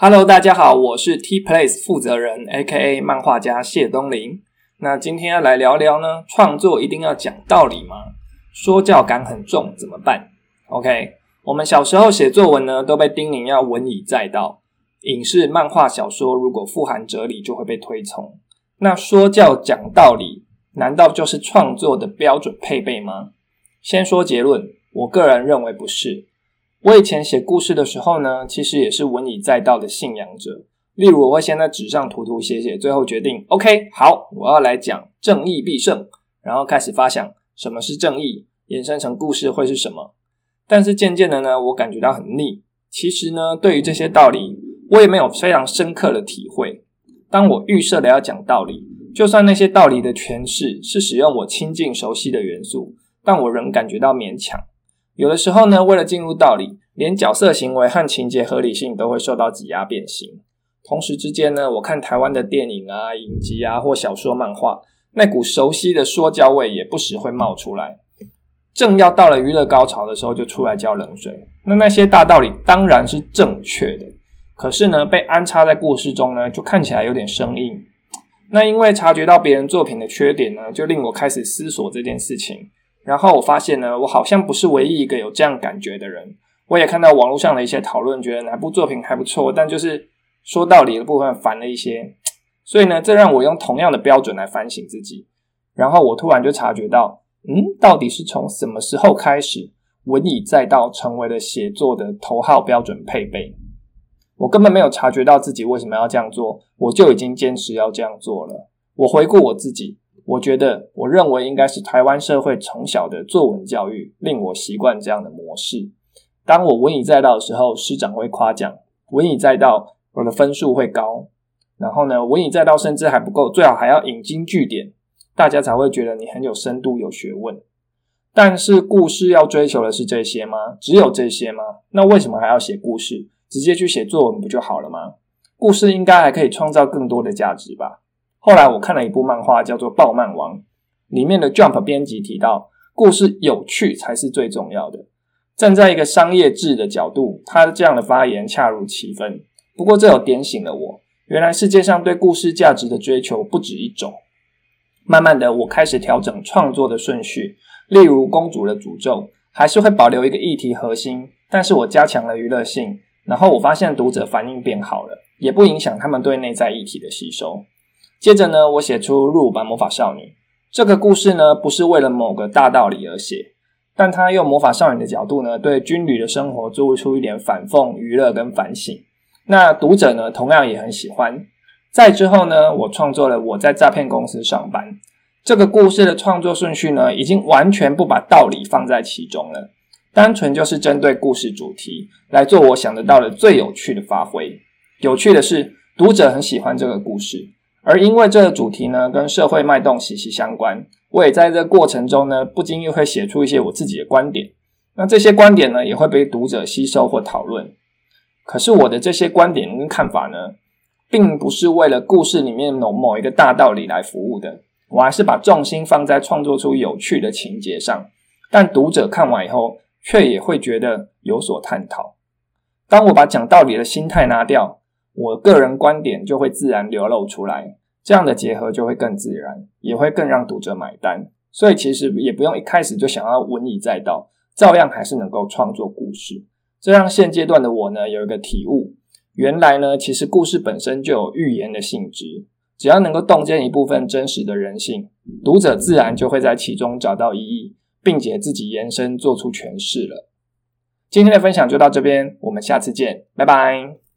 Hello，大家好，我是 T Place 负责人，A.K.A 漫画家谢东林。那今天要来聊聊呢，创作一定要讲道理吗？说教感很重，怎么办？OK，我们小时候写作文呢，都被叮咛要文以载道。影视、漫画、小说如果富含哲理，就会被推崇。那说教讲道理，难道就是创作的标准配备吗？先说结论，我个人认为不是。我以前写故事的时候呢，其实也是文以载道的信仰者。例如，我会先在纸上涂涂写写，最后决定，OK，好，我要来讲正义必胜，然后开始发想什么是正义，延伸成故事会是什么。但是渐渐的呢，我感觉到很腻。其实呢，对于这些道理，我也没有非常深刻的体会。当我预设的要讲道理，就算那些道理的诠释是使用我亲近熟悉的元素，但我仍感觉到勉强。有的时候呢，为了进入道理，连角色行为和情节合理性都会受到挤压变形。同时之间呢，我看台湾的电影啊、影集啊或小说、漫画，那股熟悉的说教味也不时会冒出来。正要到了娱乐高潮的时候，就出来浇冷水。那那些大道理当然是正确的，可是呢，被安插在故事中呢，就看起来有点生硬。那因为察觉到别人作品的缺点呢，就令我开始思索这件事情。然后我发现呢，我好像不是唯一一个有这样感觉的人。我也看到网络上的一些讨论，觉得哪部作品还不错，但就是说道理的部分烦了一些。所以呢，这让我用同样的标准来反省自己。然后我突然就察觉到，嗯，到底是从什么时候开始，文以载道成为了写作的头号标准配备？我根本没有察觉到自己为什么要这样做，我就已经坚持要这样做了。我回顾我自己。我觉得，我认为应该是台湾社会从小的作文教育令我习惯这样的模式。当我文以载道的时候，师长会夸奖；文以载道，我的分数会高。然后呢，文以载道甚至还不够，最好还要引经据典，大家才会觉得你很有深度、有学问。但是，故事要追求的是这些吗？只有这些吗？那为什么还要写故事？直接去写作文不就好了吗？故事应该还可以创造更多的价值吧。后来我看了一部漫画，叫做《暴漫王》，里面的 Jump 编辑提到，故事有趣才是最重要的。站在一个商业制的角度，他这样的发言恰如其分。不过，这有点醒了我，原来世界上对故事价值的追求不止一种。慢慢的，我开始调整创作的顺序，例如《公主的诅咒》，还是会保留一个议题核心，但是我加强了娱乐性。然后我发现读者反应变好了，也不影响他们对内在议题的吸收。接着呢，我写出入版魔法少女这个故事呢，不是为了某个大道理而写，但他用魔法少女的角度呢，对军旅的生活做出一点反讽、娱乐跟反省。那读者呢，同样也很喜欢。再之后呢，我创作了我在诈骗公司上班这个故事的创作顺序呢，已经完全不把道理放在其中了，单纯就是针对故事主题来做我想得到的最有趣的发挥。有趣的是，读者很喜欢这个故事。而因为这个主题呢，跟社会脉动息息相关，我也在这过程中呢，不经意会写出一些我自己的观点。那这些观点呢，也会被读者吸收或讨论。可是我的这些观点跟看法呢，并不是为了故事里面某某一个大道理来服务的。我还是把重心放在创作出有趣的情节上，但读者看完以后，却也会觉得有所探讨。当我把讲道理的心态拿掉。我个人观点就会自然流露出来，这样的结合就会更自然，也会更让读者买单。所以其实也不用一开始就想要文以载道，照样还是能够创作故事。这让现阶段的我呢有一个体悟：原来呢，其实故事本身就有预言的性质，只要能够洞见一部分真实的人性，读者自然就会在其中找到意义，并且自己延伸做出诠释了。今天的分享就到这边，我们下次见，拜拜。